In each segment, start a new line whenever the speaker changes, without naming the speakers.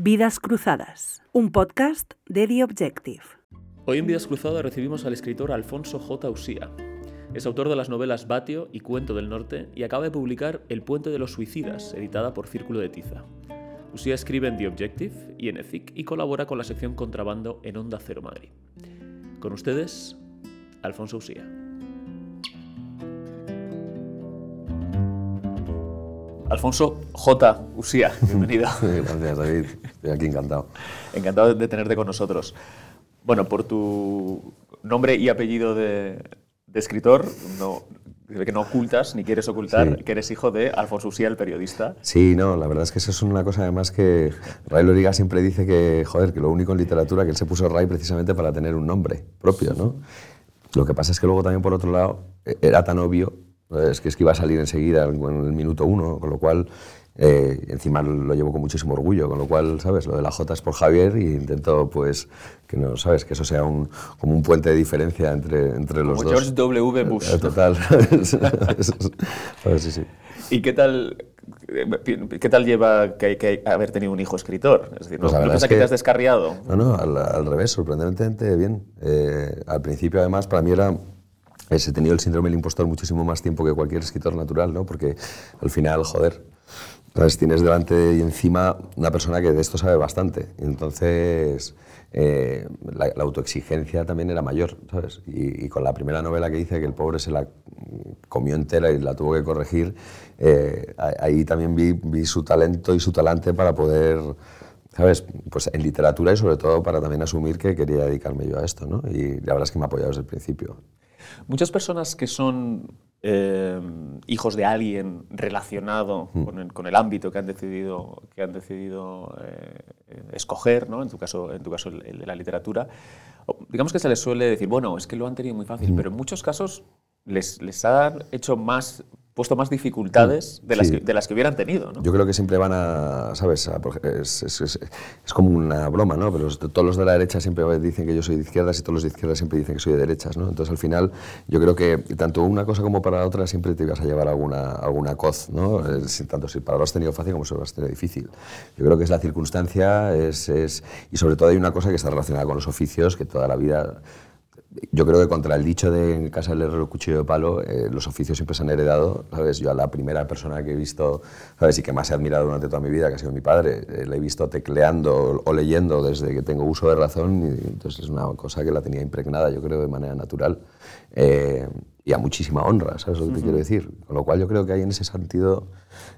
Vidas Cruzadas, un podcast de The Objective.
Hoy en Vidas Cruzadas recibimos al escritor Alfonso J. Usía. Es autor de las novelas Batio y Cuento del Norte y acaba de publicar El Puente de los Suicidas, editada por Círculo de Tiza. Usía escribe en The Objective y en EFIC y colabora con la sección Contrabando en Onda Cero Madrid. Con ustedes, Alfonso Usía. Alfonso J. Usía, bienvenido.
Gracias, David. Estoy aquí encantado.
Encantado de tenerte con nosotros. Bueno, por tu nombre y apellido de, de escritor, no, que no ocultas ni quieres ocultar
Sí.
que eres hijo de Alfonso Usía, el periodista.
Sí, no, la verdad es que eso es una cosa además que Ray Loriga siempre dice que, joder, que lo único en literatura que él se puso Ray precisamente para tener un nombre propio, ¿no? Lo que pasa es que luego también por otro lado eh, era tan obvio, es que es que iba a salir enseguida en el minuto uno, con lo cual eh, encima lo llevo con muchísimo orgullo, con lo cual, ¿sabes? Lo de la J es por Javier y intento, pues, que no, ¿sabes? Que eso sea un, como un puente de diferencia entre, entre los
Como
dos.
George W. Bush.
Eh, Total. ¿Sabes? Sí, sí.
¿Y qué tal, qué tal lleva que, que haber tenido un hijo escritor? Es decir, ¿no,
Pues
¿no
verdad
piensas
es
que... te
que-
has descarriado?
No, no, al, al revés, sorprendentemente bien. Eh, al principio, además, para mí era. He tenido el síndrome del impostor muchísimo más tiempo que cualquier escritor natural, ¿no? Porque al final, joder, ¿sabes? tienes delante y encima una persona que de esto sabe bastante. Entonces, eh, la, la autoexigencia también era mayor, ¿sabes? Y, y con la primera novela que hice, que el pobre se la comió entera y la tuvo que corregir, eh, ahí también vi, vi su talento y su talante para poder ¿sabes? Pues en literatura y sobre todo para también asumir que quería dedicarme yo a esto, ¿no? Y la verdad es que me ha apoyado desde el principio.
Muchas personas que son eh, hijos de alguien relacionado
Mm.
con, el, con el ámbito que han decidido, que han decidido eh, escoger, ¿no? en tu caso, en tu caso el, el de la literatura, digamos que se les suele decir, bueno, es que lo han tenido muy
Mm.
fácil, pero en muchos casos les, les han hecho más, puesto más dificultades de, las
Mm. Sí.
que, de las que hubieran tenido. ¿no?
Yo creo que siempre van a, ¿sabes? A- es, es- es- es como una broma, ¿no? Pero todos los de la derecha siempre dicen que yo soy de izquierdas y todos los de izquierdas siempre dicen que soy de derechas, ¿no? Entonces al final yo creo que tanto una cosa como para la otra siempre te ibas a llevar alguna, alguna coz, ¿no? Tanto si para lo has tenido fácil como si lo has tenido difícil. Yo creo que es la circunstancia es, es- y sobre todo hay una cosa que está relacionada con los oficios que toda la vida yo creo que contra el dicho de en casa del herrero cuchillo de palo, eh, los oficios siempre se han heredado, ¿sabes? Yo a la primera persona que he visto, ¿sabes? Y que más he admirado durante toda mi vida, que ha sido mi padre, eh, le he visto tecleando o leyendo desde que tengo uso de razón y entonces es una cosa que la tenía impregnada, yo creo, de manera natural. Eh, y a muchísima honra, ¿sabes lo que te quiero decir? Con lo cual yo creo que hay en ese sentido...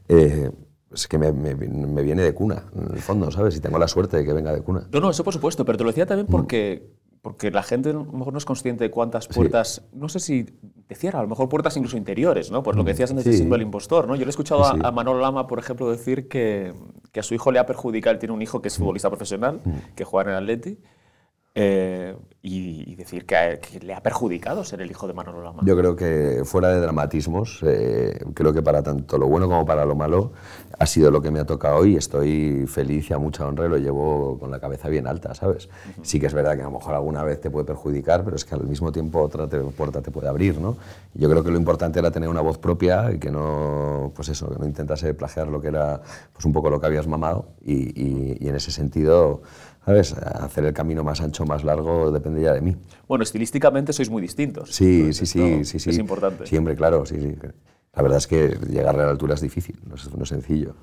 eh, es que me, me- me viene de cuna, en el fondo, ¿sabes? Y tengo la suerte de que venga de cuna.
No, no, eso por supuesto, pero te lo decía también
Mm.
porque, porque la gente a lo mejor no es consciente de cuántas puertas, no sé si te cierra, a lo mejor puertas incluso interiores, ¿no? Por lo que decías antes
Mm. Sí.
del impostor, ¿no? Yo le he escuchado
Sí.
A, a Manolo Lama, por ejemplo, decir que, que a su hijo le ha perjudicado, él tiene un hijo que es
Mm.
futbolista profesional, que juega en el Atleti, eh, y, y decir que, a- que le ha perjudicado ser el hijo de Manolo Lama.
Yo creo que fuera de dramatismos, eh, creo que para tanto lo bueno como para lo malo ha sido lo que me ha tocado hoy. Estoy feliz y a mucha honra y lo llevo con la cabeza bien alta, ¿sabes? Sí que es verdad que a lo mejor alguna vez te puede perjudicar, pero es que al mismo tiempo otra te- puerta te puede abrir, ¿no? Yo creo que lo importante era tener una voz propia y que no, pues eso, que no intentase plagiar lo que era pues un poco lo que habías mamado y, y- y en ese sentido, ¿sabes? Hacer el camino más ancho, más largo, depende ya de mí.
Bueno, estilísticamente sois muy distintos.
Sí, sí, sí, sí, sí.
Es importante.
Siempre, claro, sí, sí. La verdad es que llegar a la altura es difícil, no es, no es sencillo.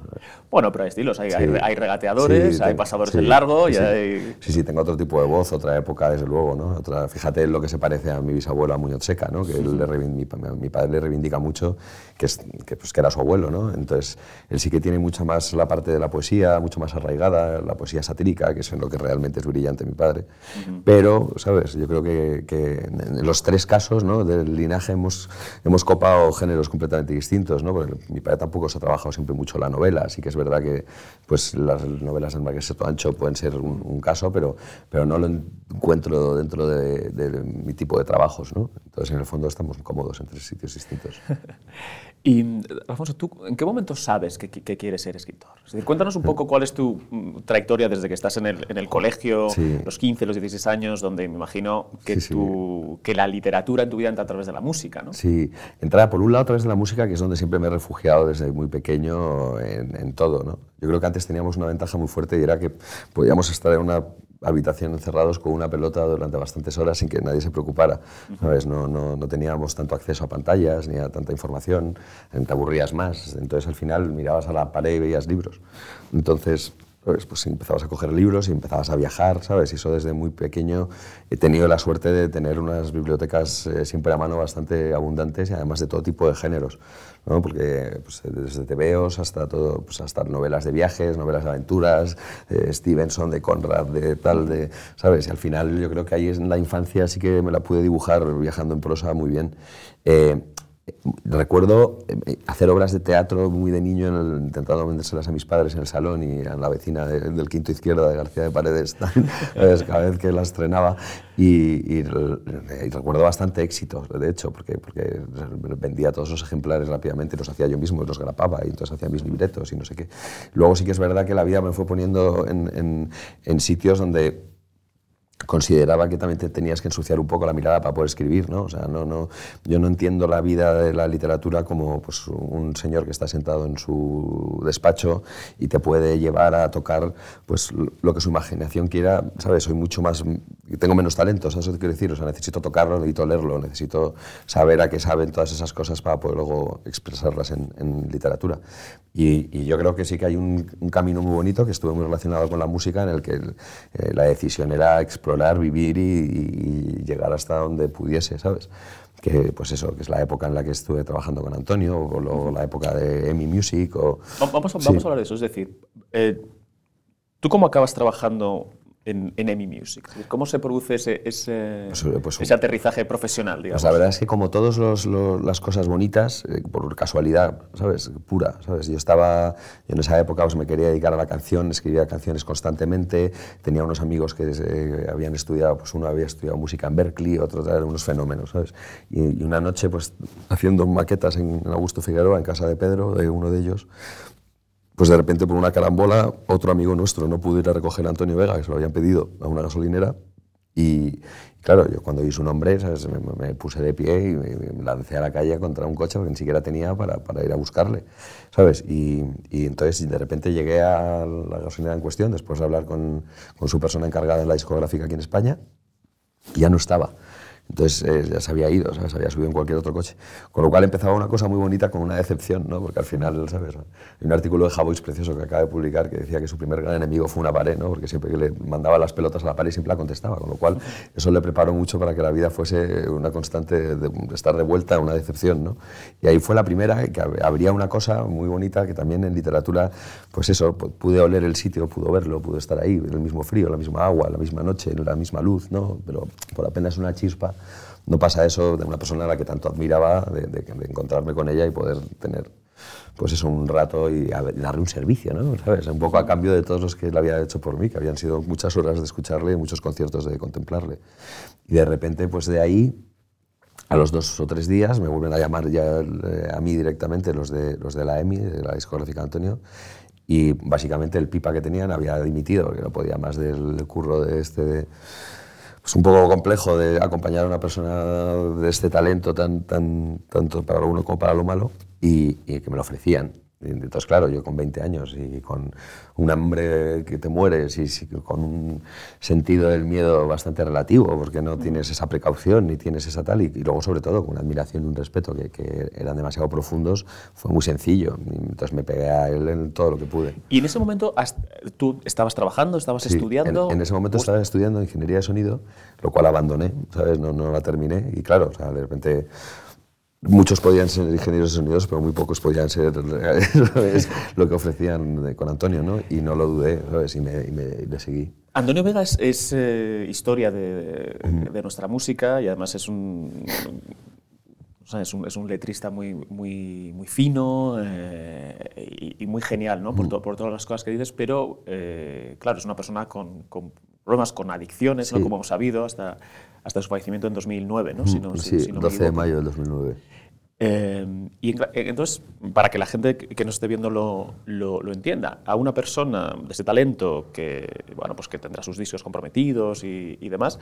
Bueno, pero hay estilos, hay,
Sí.
hay, hay regateadores,
Sí,
hay pasadores
sí,
en largo, y
sí.
hay...
Sí, sí, tengo otro tipo de voz, otra época, desde luego, ¿no? Otra, fíjate lo que se parece a mi bisabuelo, a Muñoz Seca, ¿no? Que él le mi, mi padre le reivindica mucho que, es, que, pues, que era su abuelo, ¿no? Entonces, él sí que tiene mucha más la parte de la poesía, mucho más arraigada, la poesía satírica, que es en lo que realmente es brillante mi padre. Pero, ¿sabes? Yo creo que, que en los tres casos, ¿no? Del linaje hemos, hemos copado géneros completamente distintos, ¿no? Porque mi padre tampoco se ha trabajado siempre mucho la novela, así que es verdad que pues, las novelas en Marqués Ancho pueden ser un, caso, pero, pero no lo encuentro dentro de, de mi tipo de trabajos, ¿no? Entonces, en el fondo, estamos cómodos en tres sitios distintos.
y, Alfonso, ¿tú en qué momento sabes que, que quieres ser escritor? Es decir, cuéntanos un poco cuál es tu mm, trayectoria desde que estás en el, en el colegio, los 15, los 16 años, donde me imagino que, tu, que la literatura en tu vida entra a través de la música, ¿no?
Sí, entra por un lado a través de la música, que es donde siempre me he refugiado desde muy pequeño en, en todo, ¿no? Yo creo que antes teníamos una ventaja muy fuerte y era que podíamos estar en una habitación encerrados con una pelota durante bastantes horas sin que nadie se preocupara. ¿sabes? No, no, no, teníamos tanto acceso a pantallas ni a tanta información, te aburrías más. Entonces al final mirabas a la pared y veías libros. Entonces pues empezabas a coger libros y empezabas a viajar, ¿sabes? Y eso desde muy pequeño he tenido la suerte de tener unas bibliotecas eh, siempre a mano bastante abundantes y además de todo tipo de géneros, ¿no? Porque pues, desde tebeos hasta todo, pues hasta novelas de viajes, novelas de aventuras, Stevenson, de Conrad, de tal, de, ¿sabes? Y al final yo creo que ahí en la infancia sí que me la pude dibujar viajando en prosa muy bien. Eh, Recuerdo eh, hacer obras de teatro muy de niño, intentando vendérselas a mis padres en el salón y a la vecina del quinto izquierda de García de Paredes, cada vez que la estrenaba. Y, recuerdo bastante éxito, de hecho, porque, vendía todos los ejemplares rápidamente, los hacía yo mismo, los grapaba y entonces hacía mis libretos y no sé qué. Luego sí que es verdad que la vida me fue poniendo en, en, en sitios donde consideraba que también te tenías que ensuciar un poco la mirada para poder escribir, ¿no? O sea, no, no, yo no entiendo la vida de la literatura como pues, un señor que está sentado en su despacho y te puede llevar a tocar pues, lo que su imaginación quiera, ¿sabes? Soy mucho más... tengo menos talento, ¿sabes? Eso quiero decir, o sea, necesito tocarlo, necesito leerlo, necesito saber a qué saben todas esas cosas para poder luego expresarlas en, en literatura. Y, y, yo creo que sí que hay un, un, camino muy bonito que estuvo muy relacionado con la música en el que eh, la decisión era explorar, vivir y, y, llegar hasta donde pudiese, ¿sabes? Que pues eso, que es la época en la que estuve trabajando con Antonio, o luego la época de EMI Music. O,
vamos, a, vamos a hablar de eso, es decir, eh, ¿tú cómo acabas trabajando en, en EMI Music? ¿Cómo se produce ese, ese, pues, eh, pues, ese aterrizaje profesional? Digamos?
Pues la verdad es que como todas las cosas bonitas, eh, por casualidad, ¿sabes? Pura, ¿sabes? Yo estaba, yo en esa época pues, me quería dedicar a la canción, escribía canciones constantemente, tenía unos amigos que eh, habían estudiado, pues uno había estudiado música en Berkeley, otro eran unos fenómenos, ¿sabes? Y, y, una noche, pues haciendo maquetas en Augusto Figueroa, en casa de Pedro, de uno de ellos, pues de repente por una carambola, otro amigo nuestro no pudo ir a recoger a Antonio Vega, que se lo habían pedido a una gasolinera, y claro, yo cuando vi su nombre Me, puse de pie y me, lancé a la calle contra un coche porque ni siquiera tenía para, para ir a buscarle, ¿sabes? Y, y, entonces de repente llegué a la gasolinera en cuestión, después de hablar con, con su persona encargada de la discográfica aquí en España, y ya no estaba. Entonces eh, ya se había ido, ¿sabes? había subido en cualquier otro coche. Con lo cual empezaba una cosa muy bonita con una decepción, ¿no? porque al final, ¿sabes? Hay un artículo de Javois precioso que acaba de publicar que decía que su primer gran enemigo fue una pared, ¿no? porque siempre que le mandaba las pelotas a la pared siempre la contestaba, con lo cual eso le preparó mucho para que la vida fuese una constante de, estar de vuelta, una decepción. ¿no? Y ahí fue la primera, que habría una cosa muy bonita que también en literatura, pues eso, pude oler el sitio, pudo verlo, pudo estar ahí, el mismo frío, la misma agua, la misma noche, la misma luz, ¿no? pero por apenas una chispa no pasa eso de una persona a la que tanto admiraba, de, encontrarme con ella y poder tener pues eso, un rato y darle un servicio, ¿no? ¿Sabes? Un poco a cambio de todos los que él había hecho por mí, que habían sido muchas horas de escucharle y muchos conciertos de contemplarle. Y de repente, pues de ahí, a los dos o tres días, me vuelven a llamar ya eh, a mí directamente los de, los de la EMI, de la discográfica Antonio, y básicamente el pipa que tenían había dimitido, porque no podía más del curro de este... es un poco complejo de acompañar a una persona de este talento tan, tan, tanto para lo bueno como para lo malo y, y que me lo ofrecían. Entonces, claro, yo con 20 años y con un hambre que te mueres y con un sentido del miedo bastante relativo, porque no tienes esa precaución ni tienes esa tal, y, luego sobre todo con una admiración y un respeto que, que, eran demasiado profundos, fue muy sencillo. Entonces me pegué a él en todo lo que pude.
¿Y en ese momento tú estabas trabajando, estabas
sí,
estudiando?
En, en ese momento estaba estudiando ingeniería de sonido, lo cual abandoné, ¿sabes? No, no la terminé y claro, o sea, de repente Muchos podían ser ingenieros de sonidos, pero muy pocos podían ser lo que ofrecían con Antonio, ¿no? Y no lo dudé, ¿sabes? Y, me, y me, le seguí.
Antonio Vega es, es eh, historia de, de, nuestra música y además es un, o sea, es un, es un, letrista muy, muy, muy fino eh, y, y, muy genial, ¿no? Por, to, por, todas las cosas que dices, pero, eh, claro, es una persona con, con problemas, con adicciones, sí. ¿no? Como hemos sabido, hasta hasta su fallecimiento en 2009, ¿no? Si no- si-
sí,
si no me
12 de mayo del 2009.
Eh, y en- entonces, para que la gente que que nos esté viendo lo, lo- lo entienda, a una persona de ese talento que, bueno, pues que tendrá sus discos comprometidos y, y demás,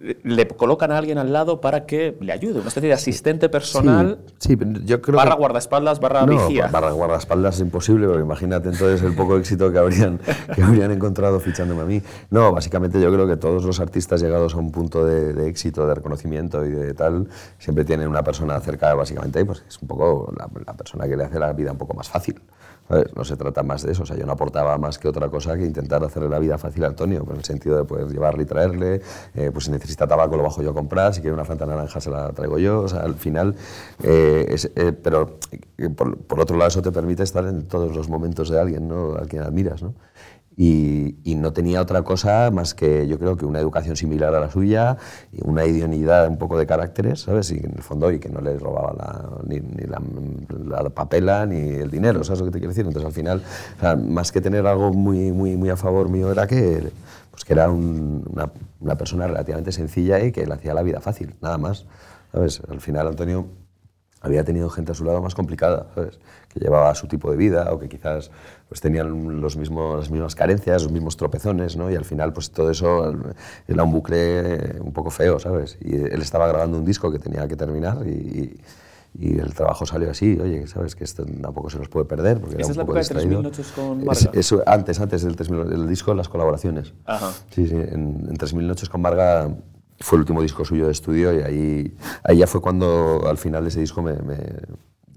le- colocan a alguien al lado para que le ayude, una especie de asistente personal,
Sí, yo creo
barra
que...
guardaespaldas, barra
no,
vigía.
barra guardaespaldas es imposible, porque imagínate entonces el poco éxito que habrían, que habrían encontrado fichándome a mí. No, básicamente yo creo que todos los artistas llegados a un punto de, de éxito, de reconocimiento y de tal, siempre tienen una persona cerca, básicamente, y pues es un poco la, la persona que le hace la vida un poco más fácil. No se trata más de eso, o sea, yo no aportaba más que otra cosa que intentar hacerle la vida fácil a Antonio, por el sentido de poder llevarle y traerle, eh, pues si necesita tabaco lo bajo yo a comprar, si quiere una fanta naranja se la traigo yo, o sea, al final, eh, eh, pero eh, por, por otro lado eso te permite estar en todos los momentos de alguien, ¿no? Al quien admiras, ¿no? Y, y no tenía otra cosa más que yo creo que una educación similar a la suya una idoneidad un poco de caracteres, ¿sabes? Y en el fondo y que no le robaba la- ni, la, la papela ni el dinero, ¿sabes lo que te quiero decir? Entonces al final, más que tener algo muy, muy, muy a favor mío era que, pues, que era un- una persona relativamente sencilla y que le hacía la vida fácil, nada más, ¿sabes? Al final Antonio había tenido gente a su lado más complicada, ¿sabes? Que llevaba su tipo de vida o que quizás pues, tenían los mismos, las mismas carencias, los mismos tropezones, ¿no? Y al final, pues todo eso era un bucle un poco feo, ¿sabes? Y él estaba grabando un disco que tenía que terminar y, y el trabajo salió así, oye, ¿sabes? Que esto tampoco se nos puede perder porque
¿Esta
era
es
un
la
poco
época de
distraído.
3000 noches con
Es-
Marga?
eso, antes, antes del 3000, el disco, las colaboraciones.
Ajá.
Sí, sí, en, en 3000 noches con Marga fue el último disco suyo de estudio y ahí, ahí ya fue cuando al final de ese disco me, me-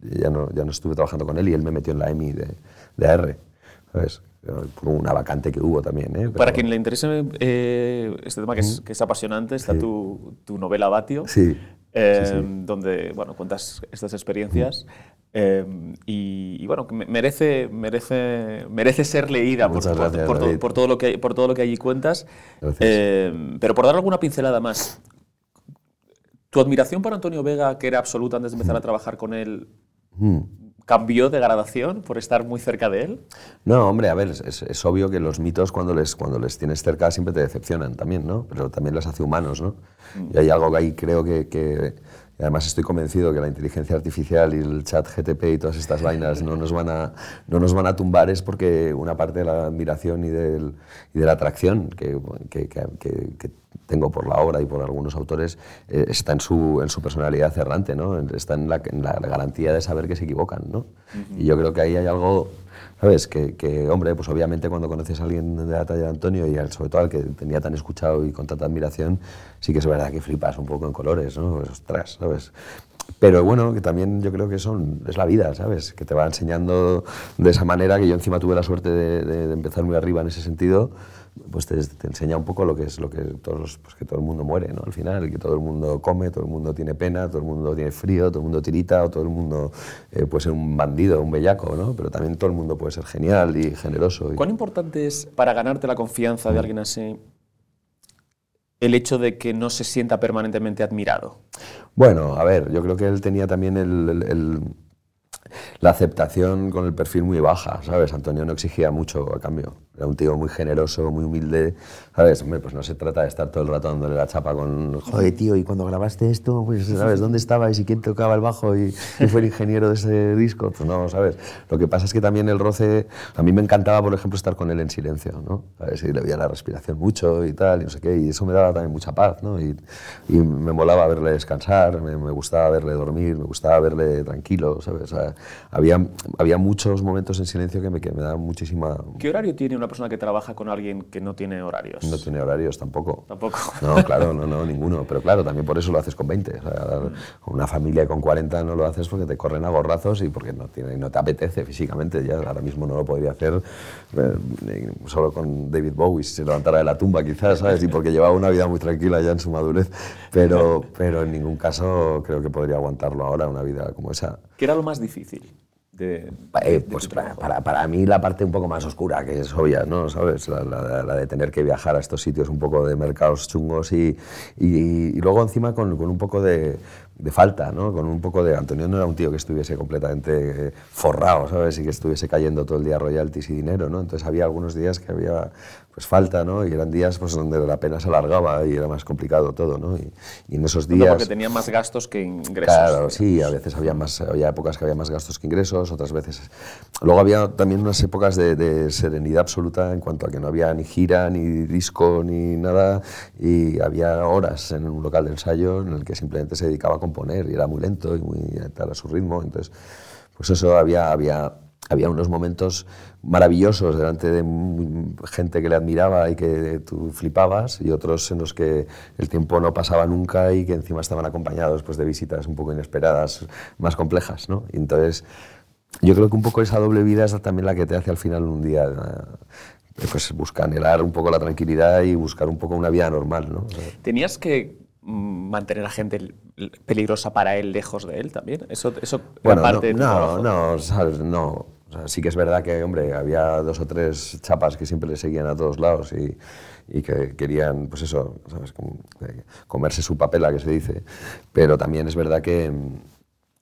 ya, no, ya no estuve trabajando con él y él me metió en la EMI de, de AR, ¿sabes? Por una vacante que hubo también, ¿eh?
Para quien le interese eh, este tema que es, que es apasionante, está tu, tu novela Batio,
Sí,
eh,
sí, sí.
donde bueno, cuentas estas experiencias eh, y, y, bueno, merece, merece, merece ser leída por,
gracias,
por por todo lo que, por todo lo que allí cuentas. Eh, pero por dar alguna pincelada más, ¿tu admiración por Antonio Vega, que era absoluta antes de empezar a trabajar con él,
Mm.
cambió de gradación por estar muy cerca de él?
No, hombre, a ver, es, es- obvio que los mitos cuando les, cuando les tienes cerca siempre te decepcionan también, ¿no? Pero también los hace humanos, ¿no? Y hay algo que ahí creo que, que- además estoy convencido que la inteligencia artificial y el chat GTP y todas estas vainas no nos van a, no nos van a tumbar es porque una parte de la admiración y, del, y de la atracción que, que- que- tengo por la obra y por algunos autores eh, está en su, en su personalidad errante, ¿no? Está en la, en la garantía de saber que se equivocan, ¿no? Y yo creo que ahí hay algo ¿Sabes? Que, que, hombre, pues obviamente cuando conoces a alguien de la talla de Antonio y al- sobre todo al que tenía tan escuchado y con tanta admiración, sí que es verdad que flipas un poco en colores, ¿no? Pues, ostras, ¿sabes? Pero bueno, que también yo creo que son, es la vida, ¿sabes? Que te va enseñando de esa manera, que yo encima tuve la suerte de, de- de empezar muy arriba en ese sentido, pues te, te enseña un poco lo que es lo que todos los- pues que todo el mundo muere, ¿no? Al final, que todo el mundo come, todo el mundo tiene pena, todo el mundo tiene frío, todo el mundo tirita, o todo el mundo eh, puede ser un bandido, un bellaco, ¿no? Pero también todo el mundo puede ser genial y generoso. y-
¿Cuán importante es para ganarte la confianza de alguien así el hecho de que no se sienta permanentemente admirado?
Bueno, a ver, yo creo que él tenía también el- el- el- la aceptación con el perfil muy baja, ¿sabes? Antonio no exigía mucho a cambio. Era un tío muy generoso, muy humilde, ¿sabes? Hombre, pues no se trata de estar todo el rato dándole la chapa con, joder, tío, y cuando grabaste esto, pues, ¿sabes? ¿Dónde estabais y quién tocaba el bajo y quién fue el ingeniero de ese disco? Pues no, ¿sabes? Lo que pasa es que también el roce, a mí me encantaba, por ejemplo, estar con él en silencio, ¿no? ¿Sabes? Y le veía la respiración mucho y tal, y no sé qué, y eso me daba también mucha paz, ¿no? Y, y me molaba verle descansar, me, me gustaba verle dormir, me gustaba verle tranquilo, ¿sabes? O sea, había, había muchos momentos en silencio que me, que me daban muchísima...
¿Qué horario tiene una persona que trabaja con alguien que no tiene horarios?
No tiene horarios tampoco.
Tampoco.
No, claro, no, no, ninguno. Pero claro, también por eso lo haces con 20. O sea, con una familia con 40 no lo haces porque te corren a gorrazos y porque no, tiene, no te apetece físicamente. Ya ahora mismo no lo podría hacer eh, solo con David Bowie, si se levantara de la tumba quizás, ¿sabes? Y porque llevaba una vida muy tranquila ya en su madurez. Pero, pero en ningún caso creo que podría aguantarlo ahora, una vida como esa.
¿Qué era lo más difícil? De,
Eh, pues para, para, para mí la parte un poco más oscura, que es obvia, ¿no? ¿Sabes? La, la- la de tener que viajar a estos sitios un poco de mercados chungos y, y, y luego encima con, con un poco de, de falta, ¿no? Con un poco de... Antonio no era un tío que estuviese completamente eh, forrado, ¿sabes? Y que estuviese cayendo todo el día royalties y dinero, ¿no? Entonces había algunos días que había pues falta, ¿no? Y eran días pues donde la pena se alargaba y era más complicado todo, ¿no? Y, y en esos días...
porque tenía más gastos que ingresos.
Claro, sí, a veces había más, había épocas que había más gastos que ingresos, otras veces... Luego había también unas épocas de, de serenidad absoluta en cuanto a que no había ni gira, ni disco, ni nada, y había horas en un local de ensayo en el que simplemente se dedicaba a componer y era muy lento y muy tal a su ritmo, entonces pues eso había, había, había unos momentos maravillosos delante de gente que le admiraba y que tú flipabas y otros en los que el tiempo no pasaba nunca y que encima estaban acompañados pues, de visitas un poco inesperadas, más complejas. ¿no? Y entonces yo creo que un poco esa doble vida es también la que te hace al final un día eh, pues, buscar anhelar un poco la tranquilidad y buscar un poco una vida normal. ¿no?
¿Tenías que mm, mantener a gente peligrosa para él lejos de él también? Eso, eso
bueno,
parte
no,
de
no, no, sabes, no. O sea, sí que es verdad que, hombre, había dos o tres chapas que siempre le seguían a todos lados y, y que querían, pues eso, ¿sabes? Eh, comerse su papela, que se dice. Pero también es verdad que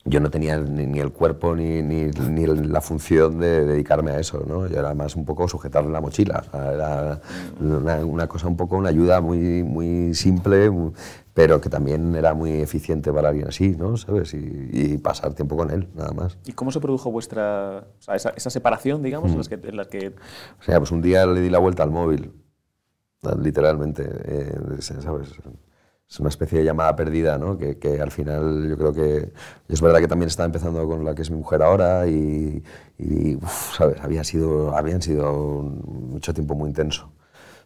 yo no tenía ni, ni el cuerpo ni, ni, ni, la función de dedicarme a eso, ¿no? Yo era más un poco sujetarle la mochila. O sea, era una, una, cosa un poco, una ayuda muy, muy simple, muy, pero que también era muy eficiente para alguien así, ¿no? ¿Sabes? Y, y, pasar tiempo con él, nada más.
¿Y cómo se produjo vuestra, o sea, esa, esa, separación, digamos, mm. en, las que, en las que...
O sea, pues un día le di la vuelta al móvil, literalmente, eh, ¿sabes? Es una especie de llamada perdida, ¿no? Que, que, al final yo creo que... Es verdad que también estaba empezando con la que es mi mujer ahora y, y uf, ¿sabes? Había sido, habían sido mucho tiempo muy intenso.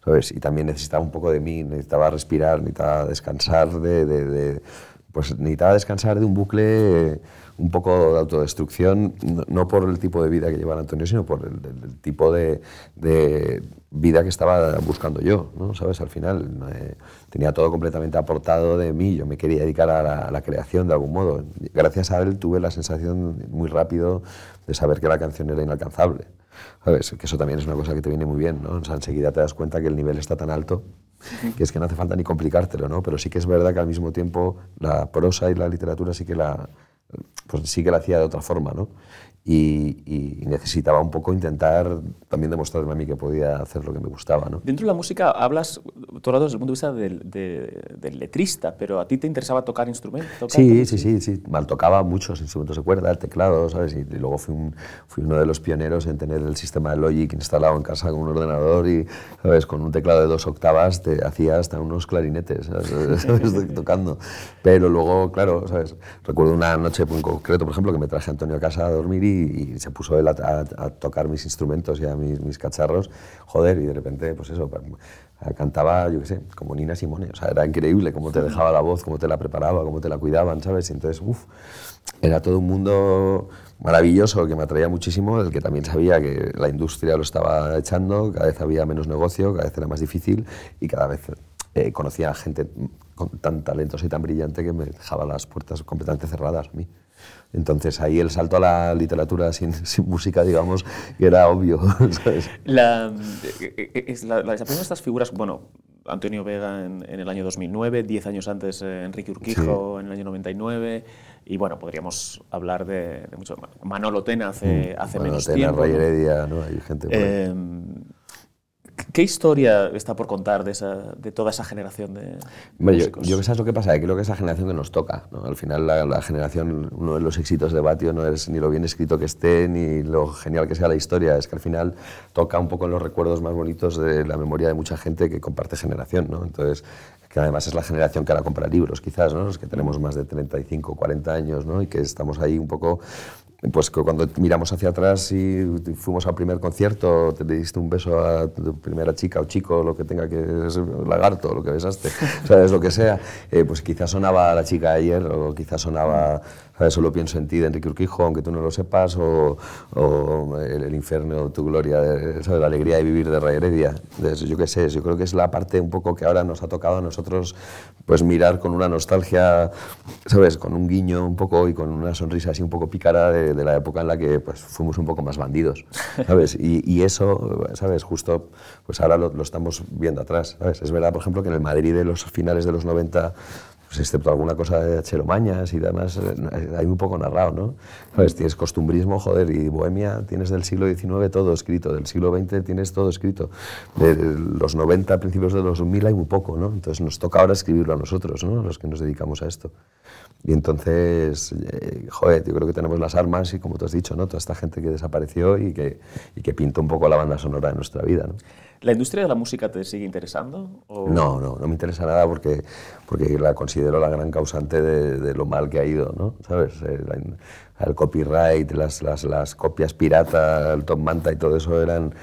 ¿sabes? Y también necesitaba un poco de mí, necesitaba respirar, necesitaba descansar de, de, de pues necesitaba descansar de un bucle un poco de autodestrucción, no, por el tipo de vida que llevaba Antonio, sino por el, tipo de, vida que estaba buscando yo, ¿no? ¿Sabes? Al final eh, tenía todo completamente aportado de mí, yo me quería dedicar a la, a la, creación de algún modo. Gracias a él tuve la sensación muy rápido de saber que la canción era inalcanzable. ¿Sabes? Que eso también es una cosa que te viene muy bien, ¿no? O sea, enseguida te das cuenta que el nivel está tan alto que es que no hace falta ni complicártelo, ¿no? Pero sí que es verdad que al mismo tiempo la prosa y la literatura sí que la, pues sí que la hacía de otra forma, ¿no? Y, y, necesitaba un poco intentar también demostrarme a mí que podía hacer lo que me gustaba. ¿no?
Dentro de la música hablas todo desde el punto de vista del, de, del, letrista, pero ¿a ti te interesaba tocar instrumentos? Tocar
sí, sí, sí, sí, mal tocaba muchos instrumentos de cuerda, el teclado, ¿sabes? Y, y luego fui, un, fui, uno de los pioneros en tener el sistema de Logic instalado en casa con un ordenador y, ¿sabes? Con un teclado de dos octavas te hacía hasta unos clarinetes, ¿sabes? tocando. Pero luego, claro, ¿sabes? Recuerdo una noche en concreto, por ejemplo, que me traje a Antonio a casa a dormir y y, se puso él a, a, a, tocar mis instrumentos y a mis, mis, cacharros, joder, y de repente, pues eso, pues, cantaba, yo qué sé, como Nina Simone, o sea, era increíble cómo te dejaba la voz, cómo te la preparaba, cómo te la cuidaban, ¿sabes? Y entonces, uff, era todo un mundo maravilloso que me atraía muchísimo, del que también sabía que la industria lo estaba echando, cada vez había menos negocio, cada vez era más difícil y cada vez eh, conocía a gente con tan talentosa y tan brillante que me dejaba las puertas completamente cerradas a mí. Entonces ahí el salto a la literatura sin, sin música, digamos, era obvio. ¿sabes?
La, es la, la desaparición de estas figuras, bueno, Antonio Vega en, en, el año 2009, 10 años antes eh, Enrique Urquijo sí. en el año 99, y bueno, podríamos hablar de, de mucho. Manolo Tena hace, hace
Manolo
menos
Tena,
tiempo.
Ray Heredia, ¿no? Hay gente por
eh, ¿Qué historia está por contar de, esa, de toda esa generación de
Hombre, yo, yo que sabes lo que pasa, creo que esa generación que nos toca. ¿no? Al final la, la, generación, uno de los éxitos de Batio no es ni lo bien escrito que esté, ni lo genial que sea la historia, es que al final toca un poco en los recuerdos más bonitos de la memoria de mucha gente que comparte generación. ¿no? Entonces, que además es la generación que ahora compra libros, quizás, ¿no? los que tenemos más de 35, 40 años, ¿no? y que estamos ahí un poco pues cuando miramos hacia atrás y fuimos al primer concierto, te diste un beso a tu primera chica o chico, lo que tenga que es lagarto, lo que besaste, sabes lo que sea, eh, pues quizás sonaba la chica ayer o quizás sonaba. Solo pienso en ti de Enrique Urquijo, aunque tú no lo sepas, o, o el, el, infierno, tu gloria, ¿sabes? la alegría de vivir de Ray Heredia. Entonces, yo qué sé, yo creo que es la parte un poco que ahora nos ha tocado a nosotros pues mirar con una nostalgia, ¿sabes? Con un guiño un poco y con una sonrisa así un poco pícara de, de la época en la que pues, fuimos un poco más bandidos, ¿sabes? Y, y eso, ¿sabes? Justo, pues ahora lo, lo, estamos viendo atrás, ¿sabes? Es verdad, por ejemplo, que en el Madrid de los finales de los 90 pues excepto alguna cosa de Chelomañas y demás, eh, hay muy poco narrado, ¿no? ¿Sabes? Tienes costumbrismo, joder, y Bohemia tienes del siglo XIX todo escrito, del siglo XX tienes todo escrito, de los 90, principios de los 2000 hay muy poco, ¿no? Entonces nos toca ahora escribirlo a nosotros, ¿no? Los que nos dedicamos a esto. Y entonces, eh, joder, yo creo que tenemos las armas y como tú has dicho, ¿no? Toda esta gente que desapareció y que, y que pinta un poco la banda sonora de nuestra vida, ¿no?
¿La industria de la música te sigue interesando?
No, no, no me interesa nada porque, porque la considero la gran causante de, de lo mal que ha ido, ¿no? ¿Sabes? El, el copyright, las, las, las, copias pirata, el top manta y todo eso eran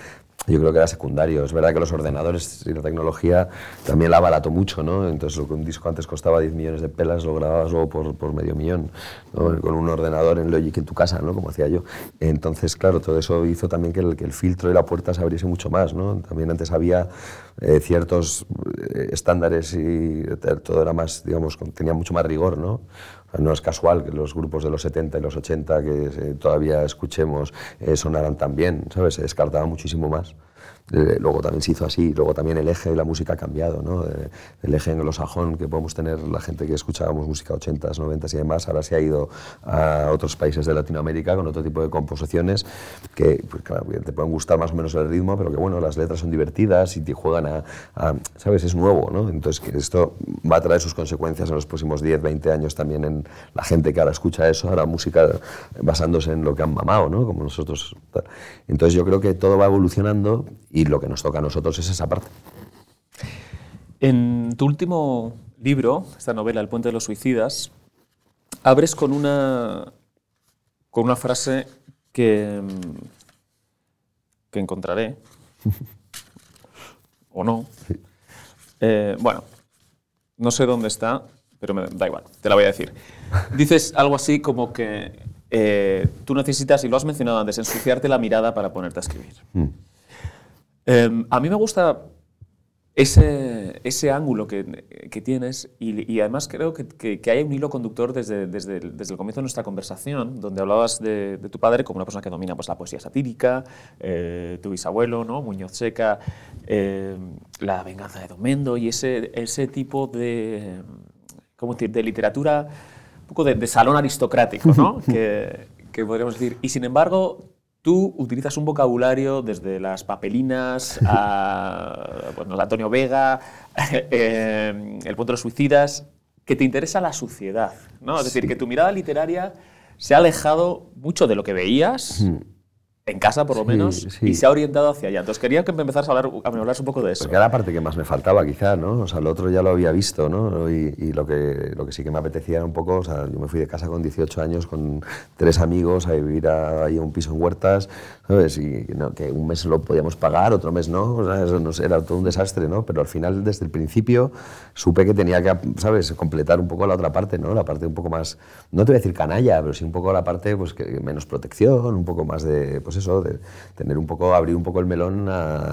yo creo que era secundario. Es verdad que los ordenadores y la tecnología también la abarató mucho, ¿no? Entonces, lo que un disco antes costaba 10 millones de pelas, lo grababas luego por, por medio millón, con un ordenador en Logic en tu casa, ¿no? Como hacía yo. Entonces, claro, todo eso hizo también que el, que el filtro y la puerta se abriese mucho más, ¿no? También antes había eh, ciertos eh, estándares y todo era más, digamos, tenía mucho más rigor, ¿no? No es casual que los grupos de los 70 y los 80 que eh, todavía escuchemos sonaran tan bien, ¿sabes? Se descartaba muchísimo más. Eh, luego también se hizo así, luego también el eje de la música ha cambiado, ¿no? Eh, el eje anglosajón que podemos tener la gente que escuchábamos música 80s, 90s y demás, ahora se ha ido a otros países de Latinoamérica con otro tipo de composiciones que, pues, claro, te pueden gustar más o menos el ritmo, pero que bueno, las letras son divertidas y te juegan a, ¿sabes? Es nuevo, ¿no? Entonces que esto va a traer sus consecuencias en los próximos 10, 20 años también en la gente que ahora escucha eso, ahora música basándose en lo que han mamado, ¿no? Como nosotros. Entonces yo creo que todo va evolucionando lo que nos toca a nosotros es esa parte.
En tu último libro, esta novela, El puente de los suicidas, abres con una, con una frase que, que encontraré, o no. Eh, bueno, no sé dónde está, pero me da igual, te la voy a decir. Dices algo así como que eh, tú necesitas, y lo has mencionado antes, ensuciarte la mirada para ponerte a escribir. Mm. Em, a mí me gusta ese, ese ángulo que, que tienes y, además creo que, que, hay un hilo conductor desde, desde, el, desde, el, comienzo de nuestra conversación, donde hablabas de, tu padre como una persona que domina pues, la poesía satírica, eh, tu bisabuelo, ¿no? Muñoz Seca, em, la venganza de Domendo y ese, ese tipo de, ¿cómo decir? de literatura un poco de, salón aristocrático, ¿no? que, que podríamos decir. Y sin embargo, Tú utilizas un vocabulario desde las papelinas a bueno, Antonio Vega, eh, El punto de los suicidas, que te interesa la suciedad. ¿no? Es decir, que tu mirada literaria se ha alejado mucho de lo que veías en casa por lo menos, y se ha orientado hacia allá. Entonces quería que me empezaras a hablar, a hablar un poco de eso.
Porque era la parte que más me faltaba quizá, ¿no? O sea, lo otro ya lo había visto, ¿no? Y, y, lo, que, lo que sí que me apetecía era un poco, o sea, yo me fui de casa con 18 años con tres amigos a vivir ahí a un piso en Huertas, ¿sabes? Y no, que un mes lo podíamos pagar, otro mes no, o sea, eso no era todo un desastre, ¿no? Pero al final, desde el principio, supe que tenía que, ¿sabes? Completar un poco la otra parte, ¿no? La parte un poco más, no te voy a decir canalla, pero sí un poco la parte, pues, que menos protección, un poco más de, pues eso, de tener un poco, abrir un poco el melón.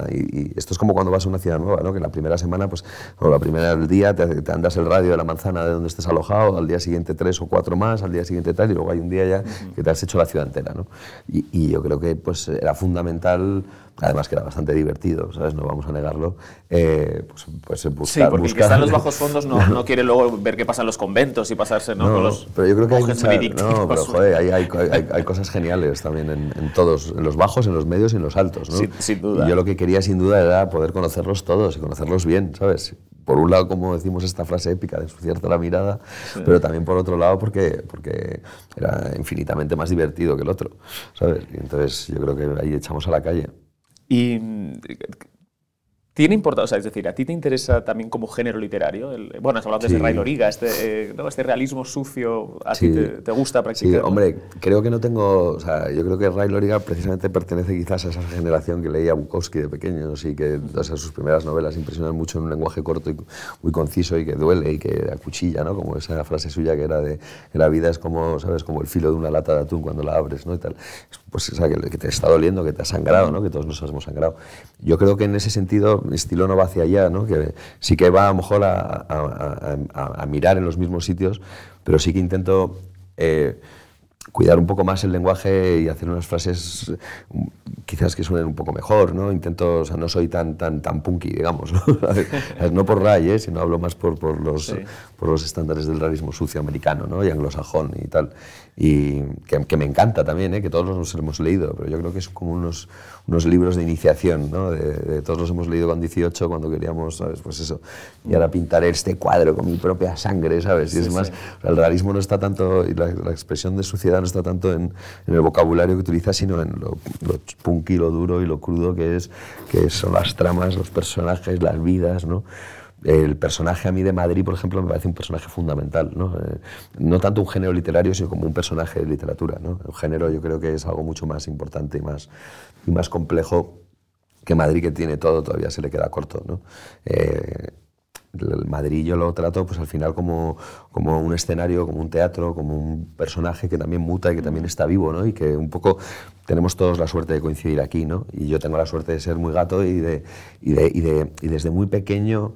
y, esto es como cuando vas a una ciudad nueva, ¿no? Que la primera semana, pues, o la primera día te, te, andas el radio de la manzana de donde estés alojado, al día siguiente tres o cuatro más, al día siguiente tal, y luego hay un día ya que te has hecho la ciudad entera, ¿no? Y, y yo creo que, pues, era fundamental además que era bastante divertido, ¿sabes? No vamos a negarlo. Eh, pues, pues buscar,
sí, porque el que está en los bajos fondos no, no, quiere luego ver qué pasa en los conventos y pasarse ¿no?
no
con los
pero yo creo que hay, mucha, no, pero joder, hay, hay, hay, hay, cosas geniales también en, en, todos, en los bajos, en los medios y en los altos, ¿no?
Sin, sin duda.
Y yo lo que quería sin duda era poder conocerlos todos y conocerlos bien, ¿sabes? por un lado, como decimos esta frase épica de ensuciarte la mirada, sí. pero también por otro lado porque, porque era infinitamente más divertido que el otro, ¿sabes? Y entonces yo creo que ahí echamos a la calle.
Y tiene importancia, es decir, ¿a ti te interesa también como género literario? El, bueno, has hablado sí. de Ray Loriga, este, eh, ¿no? este realismo sucio, ¿a sí. ti te, te, gusta practicar?
Sí, hombre, creo que no tengo, o sea, yo creo que Ray Loriga precisamente pertenece quizás a esa generación que leía Bukowski de pequeños y que o sea, sus primeras novelas impresionan mucho en un lenguaje corto y muy conciso y que duele y que acuchilla, ¿no? Como esa frase suya que era de que la vida es como, ¿sabes? Como el filo de una lata de atún cuando la abres, ¿no? Y tal. Pues, o sea, que, que te está doliendo, que te ha sangrado, ¿no? Que todos nos hemos sangrado. Yo creo que en ese sentido mi estilo no va hacia allá, ¿no? que sí que va a lo mejor a, a, a, a mirar en los mismos sitios, pero sí que intento eh, cuidar un poco más el lenguaje y hacer unas frases quizás que suenen un poco mejor, ¿no? Intento, o sea, no soy tan, tan, tan punky, digamos, ¿no? no por Ray, ¿eh? sino hablo más por, por los, por los estándares del realismo sucio americano, ¿no? Y anglosajón y tal. Y que, que me encanta también, ¿eh? Que todos los hemos leído, pero yo creo que es como unos, unos libros de iniciación, ¿no? De, todos los hemos leído con 18 cuando queríamos, ¿sabes? Pues eso. Y ahora pintaré este cuadro con mi propia sangre, ¿sabes? Y es más, el realismo no está tanto, y la, la expresión de suciedad no está tanto en, en, el vocabulario que utiliza, sino en lo, lo punky, lo duro y lo crudo que es, que son las tramas, los personajes, las vidas, ¿no? El personaje a mí de Madrid, por ejemplo, me parece un personaje fundamental. ¿no? Eh, no tanto un género literario, sino como un personaje de literatura. ¿no? El género yo creo que es algo mucho más importante y más, y más complejo que Madrid, que tiene todo, todavía se le queda corto. ¿no? Eh, el Madrid yo lo trato pues al final como, como un escenario, como un teatro, como un personaje que también muta y que también está vivo, ¿no? Y que un poco tenemos todos la suerte de coincidir aquí, ¿no? Y yo tengo la suerte de ser muy gato y, de, y, de, y, de, y desde muy pequeño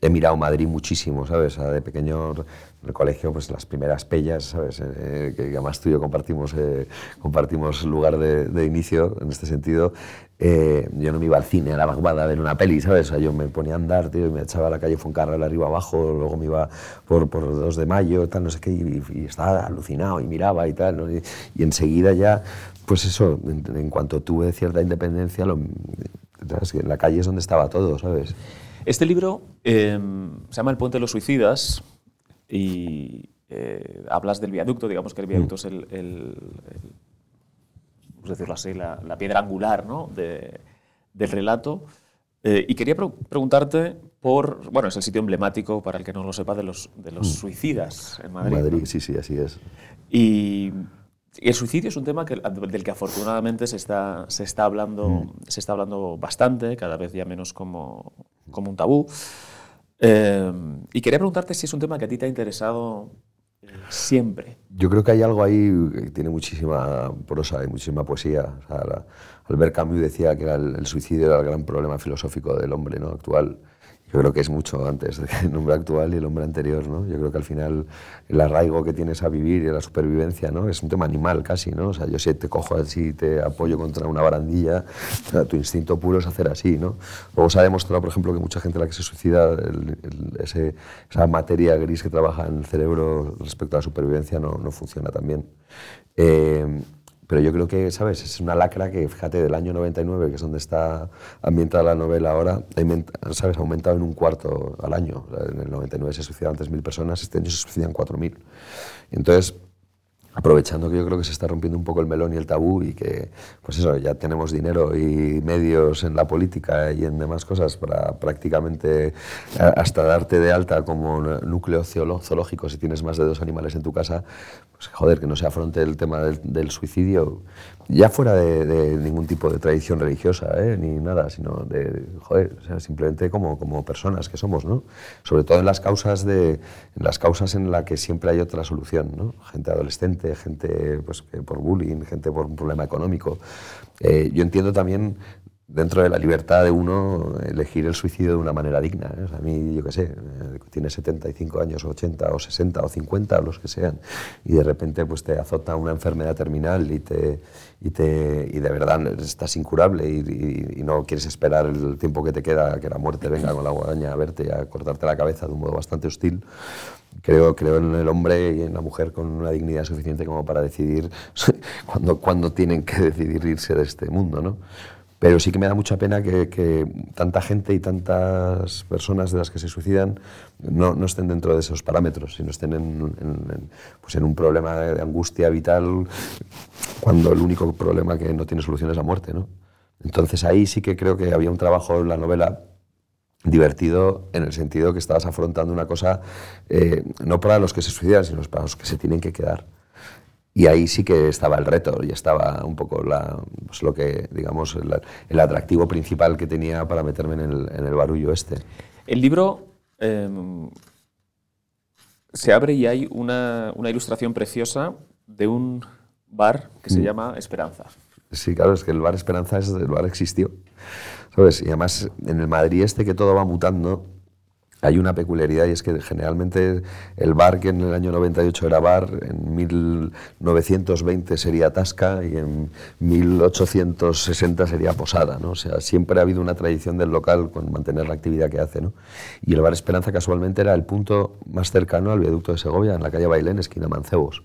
he mirado Madrid muchísimo, ¿sabes? de pequeño en el colegio, pues las primeras pellas, ¿sabes? Eh, que además tú y yo compartimos, eh, compartimos lugar de, inicio en este sentido. Eh, yo no me iba al cine a la vanguardia a ver una peli, ¿sabes? O sea, yo me ponía a andar, tío, y me echaba a la calle Foncarral arriba abajo, luego me iba por, por 2 de mayo, tal, no sé qué, y, estaba alucinado y miraba y tal, y, enseguida ya, pues eso, en, cuanto tuve cierta independencia, la calle es donde estaba todo, ¿sabes?
Este libro eh, se llama El puente de los suicidas y eh, hablas del viaducto, digamos que el viaducto mm. es el, el, decirlo así, la, la, piedra angular ¿no? de, del relato. Eh, y quería preguntarte por, bueno, es el sitio emblemático, para el que no lo sepa, de los, de los mm. suicidas en Madrid.
Madrid, sí, sí, así es.
Y el suicidio es un tema que, del que afortunadamente se está, se, está hablando, mm. se está hablando bastante, cada vez ya menos como, como un tabú. Eh, y quería preguntarte si es un tema que a ti te ha interesado eh, siempre.
Yo creo que hay algo ahí que tiene muchísima prosa y muchísima poesía. O sea, Albert Camus decía que el, el, suicidio era el gran problema filosófico del hombre ¿no? actual. Yo creo que es mucho antes del hombre actual y el hombre anterior, ¿no? Yo creo que al final el arraigo que tienes a vivir y la supervivencia, ¿no? Es un tema animal casi, ¿no? O sea, yo si te cojo así, te apoyo contra una barandilla, tu instinto puro es hacer así, ¿no? Luego se ha demostrado, por ejemplo, que mucha gente a la que se suicida, el, el, ese, esa materia gris que trabaja en el cerebro respecto a la supervivencia no, no funciona tan bien. Eh, pero yo creo que, ¿sabes? Es una lacra que, fíjate, del año 99, que es donde está ambientada la novela ahora, ¿sabes? Ha aumentado en un cuarto al año. En el 99 se suicidaban 3.000 personas, este año se suicidan 4.000. Entonces, aprovechando que yo creo que se está rompiendo un poco el melón y el tabú y que, pues eso, ya tenemos dinero y medios en la política y en demás cosas para prácticamente hasta darte de alta como núcleo zoológico si tienes más de dos animales en tu casa, pues joder, que no se afronte el tema del, suicidio, ya fuera de, ningún tipo de tradición religiosa, ¿eh? ni nada, sino de, joder, o sea, simplemente como, como personas que somos, ¿no? Sobre todo en las causas de, en las causas en las que siempre hay otra solución, ¿no? Gente adolescente, gente pues, por bullying, gente por un problema económico. Eh, yo entiendo también dentro de la libertad de uno elegir el suicidio de una manera digna. ¿eh? a mí, yo qué sé, eh, tienes 75 años, o 80, o 60, o 50, o los que sean, y de repente pues, te azota una enfermedad terminal y, te, y, te, y de verdad estás incurable y, y, no quieres esperar el tiempo que te queda que la muerte venga con la guadaña a verte y a cortarte la cabeza de un modo bastante hostil. Creo, creo en el hombre y en la mujer con una dignidad suficiente como para decidir cuándo cuando tienen que decidir irse de este mundo, ¿no? Pero sí que me da mucha pena que, tanta gente y tantas personas de las que se suicidan no, no estén dentro de esos parámetros, sino estén en, pues en un problema de angustia vital cuando el único problema que no tiene solución es la muerte. ¿no? Entonces ahí sí que creo que había un trabajo en la novela divertido en el sentido que estabas afrontando una cosa eh, no para los que se suicidan, sino para los que se tienen que quedar. Y ahí sí que estaba el reto y estaba un poco la, pues lo que, digamos, el, atractivo principal que tenía para meterme en el, en el barullo este.
El libro em, se abre y hay una, una, ilustración preciosa de un bar que se mm. llama Esperanza.
Sí, claro, es que el bar Esperanza es, el bar existió. ¿Sabes? Y además en el Madrid este que todo va mutando, hay una peculiaridad y es que generalmente el bar que en el año 98 era bar, en 1920 sería tasca y en 1860 sería posada. ¿no? O sea, siempre ha habido una tradición del local con mantener la actividad que hace. ¿no? Y el bar Esperanza casualmente era el punto más cercano al viaducto de Segovia, en la calle Bailén, esquina Mancebos.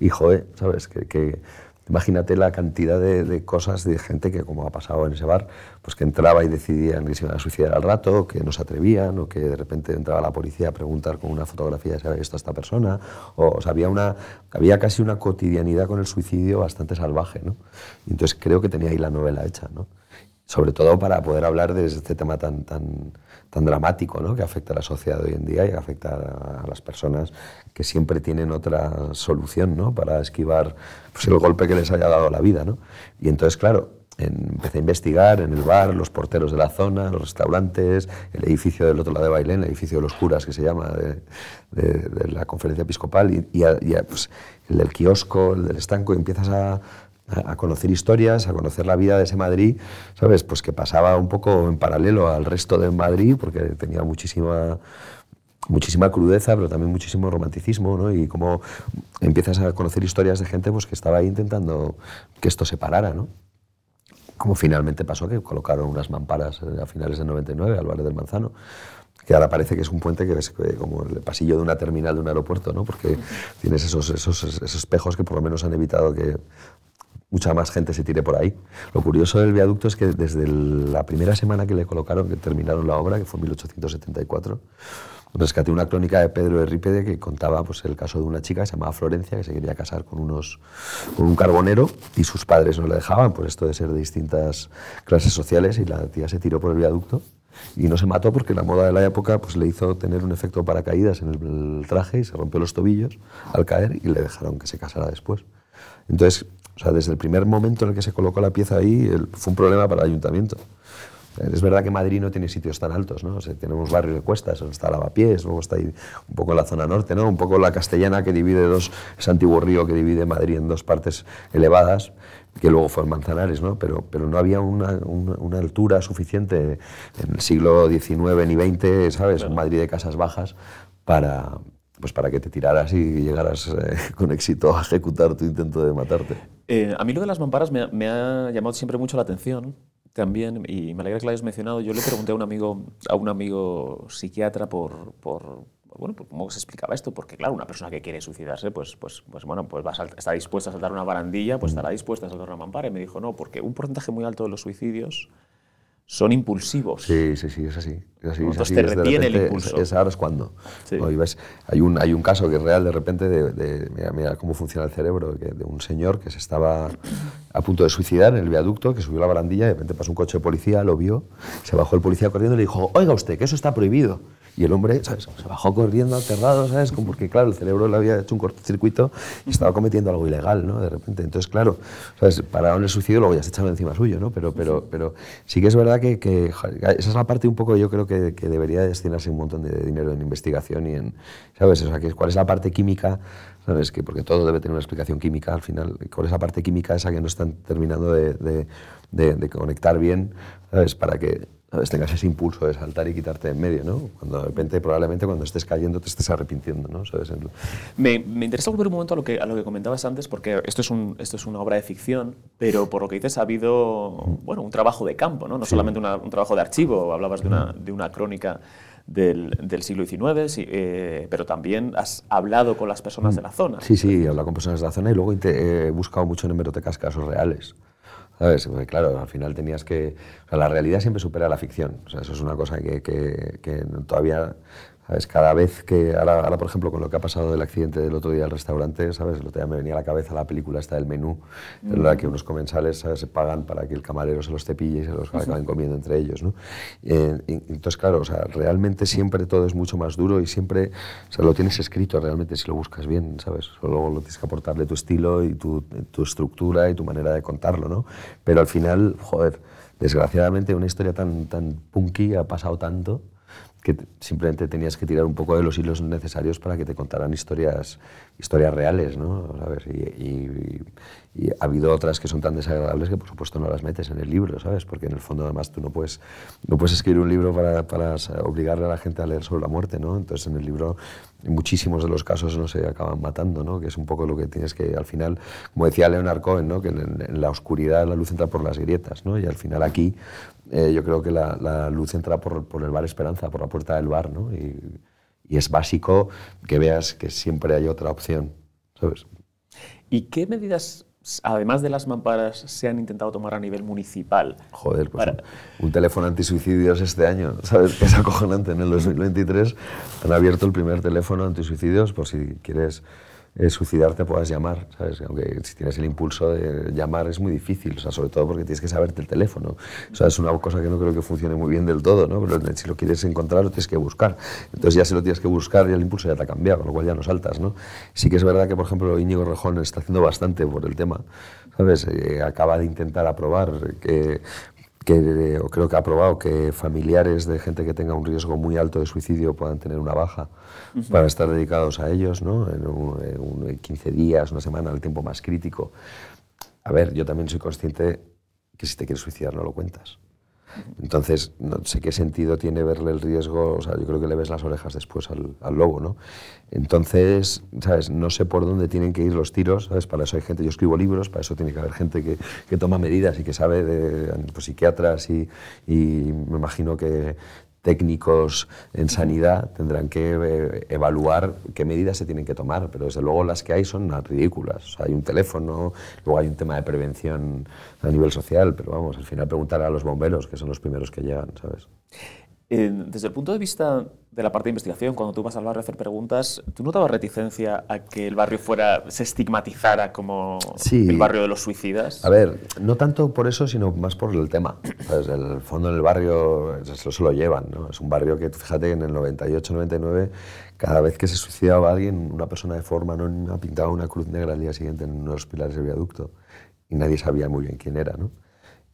Y joder, ¿sabes? que, que Imagínate la cantidad de, cosas de gente que, como ha pasado en ese bar, pues que entraba y decidían que se iban a suicidar al rato, que no se atrevían, o que de repente entraba la policía a preguntar con una fotografía si había visto a esta persona. O, había, una, había casi una cotidianidad con el suicidio bastante salvaje. ¿no? Y entonces creo que tenía ahí la novela hecha. ¿no? Sobre todo para poder hablar de este tema tan, tan, tan dramático ¿no? que afecta a la sociedad hoy en día y afecta a las personas que siempre tienen otra solución ¿no? para esquivar pues, el golpe que les haya dado la vida. ¿no? Y entonces, claro, empecé a investigar en el bar, los porteros de la zona, los restaurantes, el edificio del otro lado de Bailén, el edificio de los curas que se llama, de, la conferencia episcopal, y, y, pues, el del kiosco, el del estanco, y empiezas a, a conocer historias, a conocer la vida de ese Madrid, ¿sabes? Pues que pasaba un poco en paralelo al resto de Madrid, porque tenía muchísima, muchísima crudeza, pero también muchísimo romanticismo, ¿no? Y como empiezas a conocer historias de gente pues, que estaba ahí intentando que esto se parara, ¿no? Como finalmente pasó, que colocaron unas mamparas a finales del 99 al Valle del Manzano que ahora parece que es un puente que es como el pasillo de una terminal de un aeropuerto, ¿no? porque tienes esos, esos, esos espejos que por lo menos han evitado que mucha más gente se tire por ahí. Lo curioso del viaducto es que desde la primera semana que le colocaron, que terminaron la obra, que fue en 1874, rescaté una crónica de Pedro Errípede que contaba pues, el caso de una chica que se llamaba Florencia, que se quería casar con, unos, con un carbonero y sus padres no le dejaban por esto de ser de distintas clases sociales y la tía se tiró por el viaducto y no se mató porque la moda de la época pues, le hizo tener un efecto paracaídas en el traje y se rompió los tobillos al caer y le dejaron que se casara después. Entonces, o sea, desde el primer momento en el que se colocó la pieza ahí, fue un problema para el ayuntamiento. Es verdad que Madrid no tiene sitios tan altos, ¿no? O sea, tenemos barrios de cuestas, está Lavapiés, luego está ahí un poco la zona norte, ¿no? Un poco la castellana que divide dos, ese antiguo río que divide Madrid en dos partes elevadas, que luego fue Manzanares, ¿no? Pero, pero no había una, una, altura suficiente en el siglo XIX ni XX, ¿sabes? En Madrid de casas bajas para, pues para que te tiraras y llegaras eh, con éxito a ejecutar tu intento de matarte.
Eh, a mí lo de las mamparas me, ha llamado siempre mucho la atención también, y me alegra que lo hayas mencionado. Yo le pregunté a un amigo, a un amigo psiquiatra por, por bueno, pues cómo se explicaba esto, porque claro, una persona que quiere suicidarse, pues, pues, pues bueno, pues va está dispuesta a saltar una barandilla, pues estará dispuesta a saltar una mampara. Y me dijo, no, porque un porcentaje muy alto de los suicidios son impulsivos.
Sí, sí, sí, es así. Es así
te retiene el impulso.
Es, ahora es cuando. ves, hay, un, hay un caso que es real de repente de, mira, cómo funciona el cerebro, de un señor que se estaba a punto de suicidar en el viaducto, que subió la barandilla, y de repente pasó un coche de policía, lo vio, se bajó el policía corriendo y le dijo, oiga usted, que eso está prohibido. Y el hombre, ¿sabes? Se bajó corriendo aterrado, ¿sabes? Como porque, claro, el cerebro le había hecho un cortocircuito y estaba cometiendo algo ilegal, ¿no? De repente. Entonces, claro, ¿sabes? Pararon el suicidio, luego ya se echaron encima suyo, ¿no? Pero, pero, pero sí que es verdad que, que esa es la parte un poco, yo creo que, que, debería destinarse un montón de dinero en investigación y en, ¿sabes? O sea, que, ¿cuál es la parte química? ¿Sabes? Que porque todo debe tener una explicación química al final. ¿Cuál es la parte química esa que no están terminando de, de, de, de conectar bien, ¿sabes? Para que tengas ese impulso de saltar y quitarte en medio, ¿no? Cuando de repente, probablemente cuando estés cayendo te estés arrepintiendo, ¿no? ¿Sabes?
Me, me, interesa volver un momento a lo, que, a lo que comentabas antes, porque esto es, un, esto es una obra de ficción, pero por lo que dices ha habido, bueno, un trabajo de campo, ¿no? No solamente un trabajo de archivo, hablabas de una, de una crónica del, del, siglo XIX, eh, pero también has hablado con las personas de la zona.
Sí, sí, he hablado con personas de la zona y luego he buscado mucho en hemerotecas casos reales. Claro, al final tenías que... O sea, la realidad siempre supera la ficción. O sea, eso es una cosa que, que, que todavía ¿Sabes? Cada vez que, ahora, ahora, por ejemplo, con lo que ha pasado del accidente del otro día al restaurante, ¿sabes? El me venía a la cabeza la película esta del menú, en la que unos comensales se pagan para que el camarero se los cepille y se los acaben comiendo entre ellos, ¿no? Eh, entonces, claro, o sea, realmente siempre todo es mucho más duro y siempre, o sea, lo tienes escrito realmente si lo buscas bien, ¿sabes? Solo lo tienes que aportarle tu estilo y tu, tu estructura y tu manera de contarlo, ¿no? Pero al final, joder, desgraciadamente una historia tan, tan punky ha pasado tanto que simplemente tenías que tirar un poco de los hilos necesarios para que te contaran historias, historias reales, ¿no? ¿Sabes? Y, ha habido otras que son tan desagradables que por supuesto no las metes en el libro, ¿sabes? Porque en el fondo además tú no puedes, no puedes escribir un libro para, para obligarle a la gente a leer sobre la muerte, ¿no? Entonces en el libro en muchísimos de los casos no se acaban matando, ¿no? Que es un poco lo que tienes que, al final, como decía Leonard Cohen, ¿no? Que en, la oscuridad la luz entra por las grietas, ¿no? Y al final aquí eh, yo creo que la, luz entra por, por, el bar Esperanza, por la puerta del bar, ¿no? Y, y, es básico que veas que siempre hay otra opción, ¿sabes?
¿Y qué medidas, además de las mamparas, se han intentado tomar a nivel municipal?
Joder, pues un, teléfono antisuicidios este año, ¿sabes? Que es acojonante. En el 2023 han abierto el primer teléfono antisuicidios por si quieres eh, suicidarte puedas llamar, ¿sabes? Aunque si tienes el impulso de llamar es muy difícil, o sea, sobre todo porque tienes que saberte el teléfono. O sea, es una cosa que no creo que funcione muy bien del todo, ¿no? Pero si lo quieres encontrar lo tienes que buscar. Entonces ya si lo tienes que buscar y el impulso ya te ha cambiado, con lo cual ya no saltas, ¿no? Sí que es verdad que, por ejemplo, Íñigo Rejón está haciendo bastante por el tema, ¿sabes? Eh, acaba de intentar aprobar que que creo que ha aprobado que familiares de gente que tenga un riesgo muy alto de suicidio puedan tener una baja para estar dedicados a ellos, ¿no? En, 15 días, una semana, el tiempo más crítico. A ver, yo también soy consciente que si te quieres suicidar no lo cuentas. Entonces, no sé qué sentido tiene verle el riesgo, o sea, yo creo que le ves las orejas después al, al, lobo, ¿no? Entonces, ¿sabes? No sé por dónde tienen que ir los tiros, ¿sabes? Para eso hay gente, yo escribo libros, para eso tiene que haber gente que, que toma medidas y que sabe de pues, psiquiatras y, y me imagino que técnicos en sanidad tendrán que eh, evaluar qué medidas se tienen que tomar, pero desde luego las que hay son ridículas. hay un teléfono, luego hay un tema de prevención a nivel social, pero vamos, al final preguntar a los bomberos, que son los primeros que llegan, ¿sabes?
Desde el punto de vista de la parte de investigación, cuando tú vas al barrio a hacer preguntas, ¿tú notabas reticencia a que el barrio fuera, se estigmatizara como el barrio de los suicidas?
A ver, no tanto por eso, sino más por el tema. ¿sabes? El fondo del barrio, eso se lo llevan. ¿no? Es un barrio que, fíjate, en el 98, 99, cada vez que se suicidaba alguien, una persona de forma no pintaba una cruz negra al día siguiente en uno de los pilares del viaducto. Y nadie sabía muy bien quién era, ¿no?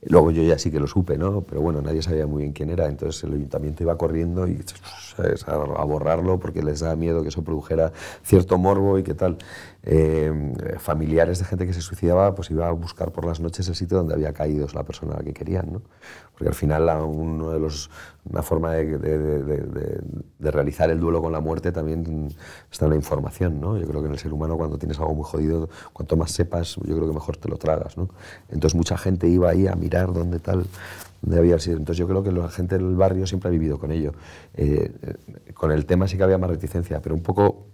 Luego yo ya sí que lo supe, ¿no? Pero bueno, nadie sabía muy bien quién era, entonces el ayuntamiento iba corriendo y a borrarlo porque les daba miedo que eso produjera cierto morbo y qué tal. Eh, familiares de gente que se suicidaba, pues iba a buscar por las noches el sitio donde había caído la persona la que querían, ¿no? Porque al final de los, una forma de, de, realizar el duelo con la muerte también está en la información, ¿no? Yo creo que en el ser humano cuando tienes algo muy jodido, cuanto más sepas, yo creo que mejor te lo tragas, ¿no? Entonces mucha gente iba ahí a mirar dónde tal, dónde había sido. Entonces yo creo que la gente del barrio siempre ha vivido con ello. Eh, eh, con el tema sí que había más reticencia, pero un poco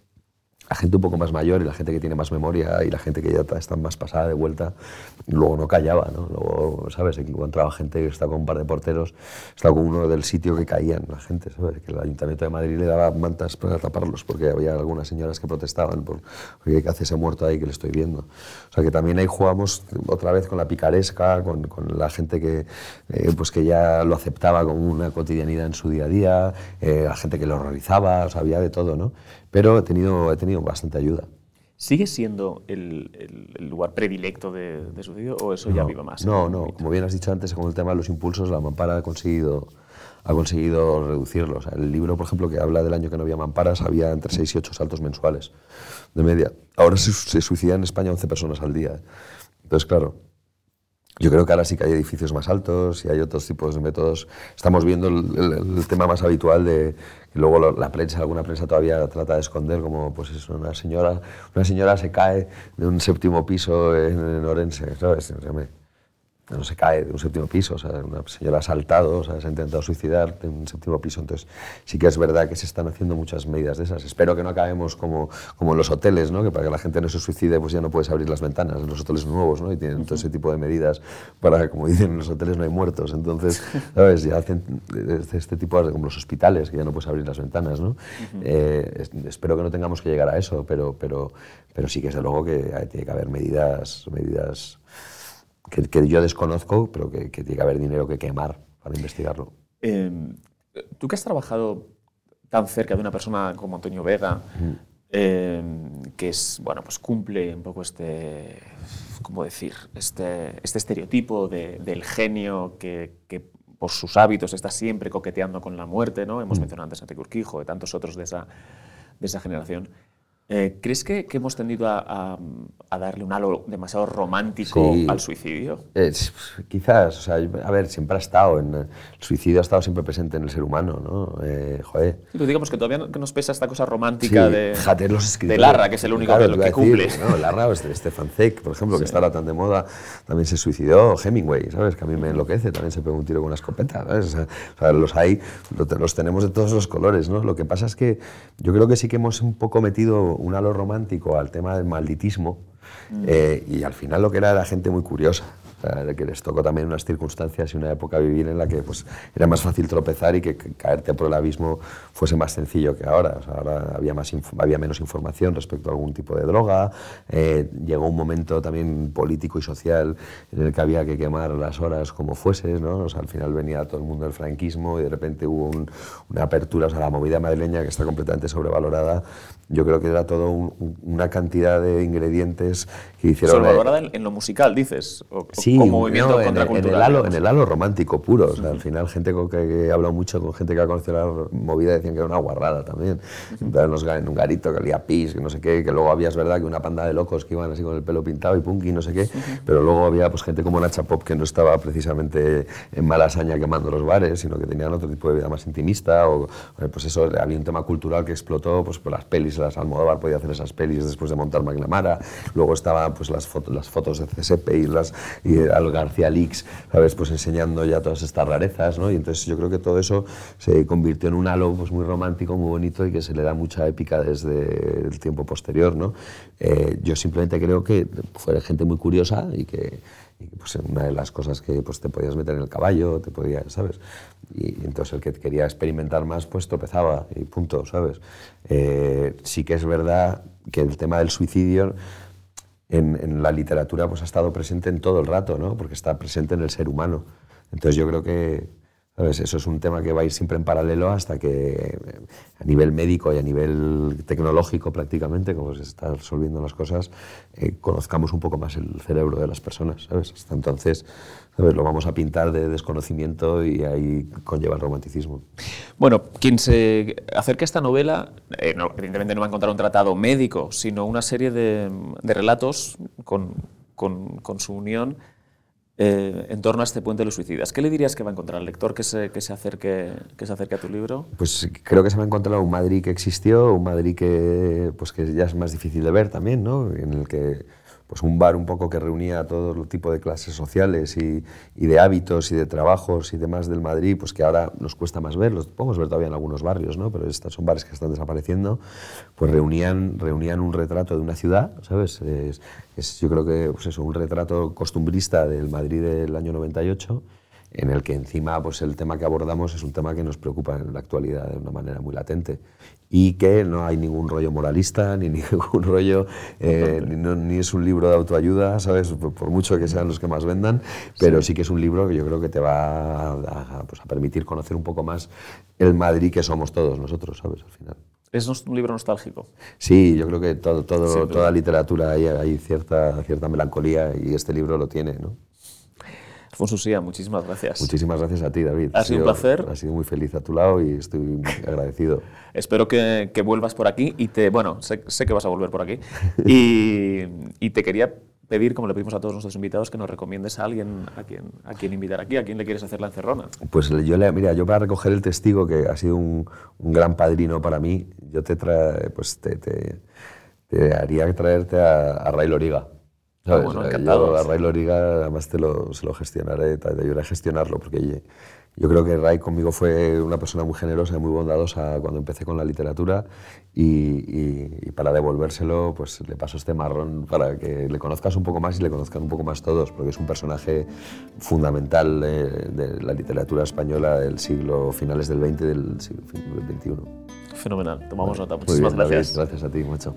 la gente un poco más mayor y la gente que tiene más memoria y la gente que ya está más pasada de vuelta, luego no callaba, ¿no? Luego, ¿sabes? Encontraba gente que estaba con un par de porteros, estaba con uno del sitio que caían la gente, ¿sabes? Que el Ayuntamiento de Madrid le daba mantas para taparlos porque había algunas señoras que protestaban por, ¿qué hace ese muerto ahí que le estoy viendo? O sea que también ahí jugamos otra vez con la picaresca, con, la gente que, eh, pues que ya lo aceptaba como una cotidianidad en su día a día, eh, la gente que lo horrorizaba, o había de todo, ¿no? Pero he tenido, he tenido bastante ayuda.
¿Sigue siendo el, el, lugar predilecto de, de, suicidio o eso ya vive más?
No, no. Como bien has dicho antes, con el tema de los impulsos, la mampara ha conseguido, ha conseguido reducirlos. el libro, por ejemplo, que habla del año que no había mamparas, había entre 6 y 8 saltos mensuales de media. Ahora se, se suicidan en España 11 personas al día. Entonces, claro, yo creo que ahora sí que hay edificios más altos y hay otros tipos de métodos. Estamos viendo el, tema más habitual de que luego la prensa, alguna prensa todavía trata de esconder, como pues es una señora, una señora se cae de un séptimo piso en, en Orense, ¿sabes? No se cae de un séptimo piso, o sea, una señora ha saltado, o sea, se ha intentado suicidar de un séptimo piso, entonces sí que es verdad que se están haciendo muchas medidas de esas. Espero que no acabemos como, como en los hoteles, ¿no? que para que la gente no se suicide pues ya no puedes abrir las ventanas en los hoteles nuevos, ¿no? y tienen todo ese tipo de medidas para, como dicen, en los hoteles no hay muertos, entonces, ¿sabes? Ya hacen este tipo de, como los hospitales, que ya no puedes abrir las ventanas, ¿no? Eh, espero que no tengamos que llegar a eso, pero, pero, pero sí que desde luego que tiene que haber medidas, medidas que, yo desconozco, pero que, tiene que haber dinero que quemar para investigarlo.
Em, tú que has trabajado tan cerca de una persona como Antonio Vega, em, que es, bueno, pues cumple un poco este, ¿cómo decir? Este, este estereotipo del genio que, por sus hábitos está siempre coqueteando con la muerte, ¿no? Hemos mencionado antes a Enrique Urquijo y tantos otros de esa, de esa generación. Eh, ¿Crees que, que, hemos tendido a, a, darle un halo demasiado romántico
Sí.
al suicidio?
Es- quizás, o sea, a ver, siempre ha estado, en, el suicidio ha estado siempre presente en el ser humano, ¿no? Eh, joder.
Pero digamos que todavía nos pesa esta cosa romántica
Sí,
de,
fíjate, los
de. Larra, que es el único
Claro,
que,
iba
que
decir,
cumple.
¿no? Larra o este- Stefan Zweig, por ejemplo, que está ahora tan de moda, también se suicidó. Hemingway, ¿sabes? Que a mí me enloquece, también se pegó un tiro con una escopeta, ¿sabes? O sea, o sea, los hay, lo los tenemos de todos los colores, ¿no? Lo que pasa es que yo creo que sí que hemos un poco metido un halo romántico al tema del malditismo eh, y al final lo que era era gente muy curiosa. Que les tocó también unas circunstancias y una época vivir en la que pues, era más fácil tropezar y que, caerte por el abismo fuese más sencillo que ahora. O sea, ahora había, más había menos información respecto a algún tipo de droga. eh, llegó un momento también político y social en el que había que quemar las horas como fuese. ¿no? O sea, al final venía todo el mundo del franquismo y de repente hubo un- una apertura. O sea, la movida madrileña que está completamente sobrevalorada. Yo creo que era todo un- un- una cantidad de ingredientes que hicieron... eh,
Sobrevalorada en, en lo musical, dices. O, o
Sí,
como movimiento
no, en, el- en el halo, en el halo romántico puro. O sea, al final, gente con que, he hablado mucho con gente que ha conocido la movida decían que era una guarrada también. En, los ga- en un garito que olía pis, que no sé qué, que luego había, es verdad, que una panda de locos que iban así con el pelo pintado y punky, no sé qué, pero luego había pues, gente como Nacha Pop que no estaba precisamente en mala saña quemando los bares, sino que tenían otro tipo de vida más intimista. O, eh, pues eso, había un tema cultural que explotó pues, por las pelis, las Almodóvar podía hacer esas pelis después de montar McNamara. Luego estaban pues, las, fotos, las fotos de CSP y, las, y al García Leaks, ¿sabes? Pues enseñando ya todas estas rarezas, ¿no? Y entonces yo creo que todo eso se convirtió en un halo pues, muy romántico, muy bonito y que se le da mucha épica desde el tiempo posterior, ¿no? Eh, yo simplemente creo que fue gente muy curiosa y que, y pues, una de las cosas que pues, te podías meter en el caballo, te podías, ¿sabes? Y entonces el que quería experimentar más, pues tropezaba y punto, ¿sabes? Eh, sí que es verdad que el tema del suicidio en, la literatura pues, ha estado presente en todo el rato, ¿no? porque está presente en el ser humano. Entonces yo creo que eso es un tema que va a ir siempre en paralelo hasta que eh, a nivel médico y a nivel tecnológico prácticamente, como se están resolviendo las cosas, eh, conozcamos un poco más el cerebro de las personas. ¿sabes? Hasta entonces ¿sabes? lo vamos a pintar de desconocimiento y ahí conlleva el romanticismo.
Bueno, quien se acerque a esta novela, eh, no, evidentemente no va a encontrar un tratado médico, sino una serie de, de relatos con, con- con su unión eh, en torno a este puente de los suicidas. ¿Qué le dirías que va a encontrar al lector que se, que se, acerque, que se acerque a tu libro?
Pues creo que se va a encontrar un Madrid que existió, un Madrid que, pues que ya es más difícil de ver también, ¿no? En el que pues un bar un poco que reunía a todo el tipo de clases sociales y, de hábitos y de trabajos y demás del Madrid, pues que ahora nos cuesta más ver, los podemos ver todavía en algunos barrios, ¿no? Pero estos son bares que están desapareciendo, pues reunían, reunían un retrato de una ciudad, ¿sabes? Es, yo creo que pues un retrato costumbrista del Madrid del año 98 en el que encima pues el tema que abordamos es un tema que nos preocupa en la actualidad de una manera muy latente y que no hay ningún rollo moralista ni ningún rollo eh, ni, no- ni es un libro de autoayuda sabes por, por mucho que sean los que más vendan pero sí. que es un libro que yo creo que te va a, a, pues, a permitir conocer un poco más el Madrid que somos todos nosotros sabes al final
Es un libro nostálgico.
Sí, yo creo que todo, todo,
Siempre.
toda literatura hay, hay cierta, cierta melancolía y este libro lo tiene. ¿no?
Alfonso Sía, muchísimas gracias.
Muchísimas gracias a ti, David.
Ha sido un placer.
Ha sido muy feliz a tu lado y estoy muy agradecido.
Espero que, que vuelvas por aquí y te, bueno, sé, sé que vas a volver por aquí y, y te quería pedir, como le pedimos a todos nuestros invitados, que nos recomiendes a alguien a quien, a quien invitar aquí, a quien le quieres hacer la encerrona.
Pues yo le, mira, yo para recoger el testigo, que ha sido un, un gran padrino para mí, yo te, tra, pues te, te, te haría traerte a, a Ray Loriga.
Ah, bueno.
Yo a Ray Loriga además te lo, se lo gestionaré, te ayudaré a gestionarlo, porque yo, creo que Ray conmigo fue una persona muy generosa y muy bondadosa cuando empecé con la literatura y, y, y, para devolvérselo pues le paso este marrón para que le conozcas un poco más y le conozcan un poco más todos, porque es un personaje fundamental de, de la literatura española del siglo, finales del 20 del siglo del 21.
Fenomenal, tomamos nota. Muchísimas
bien, David,
gracias.
gracias a ti, mucho.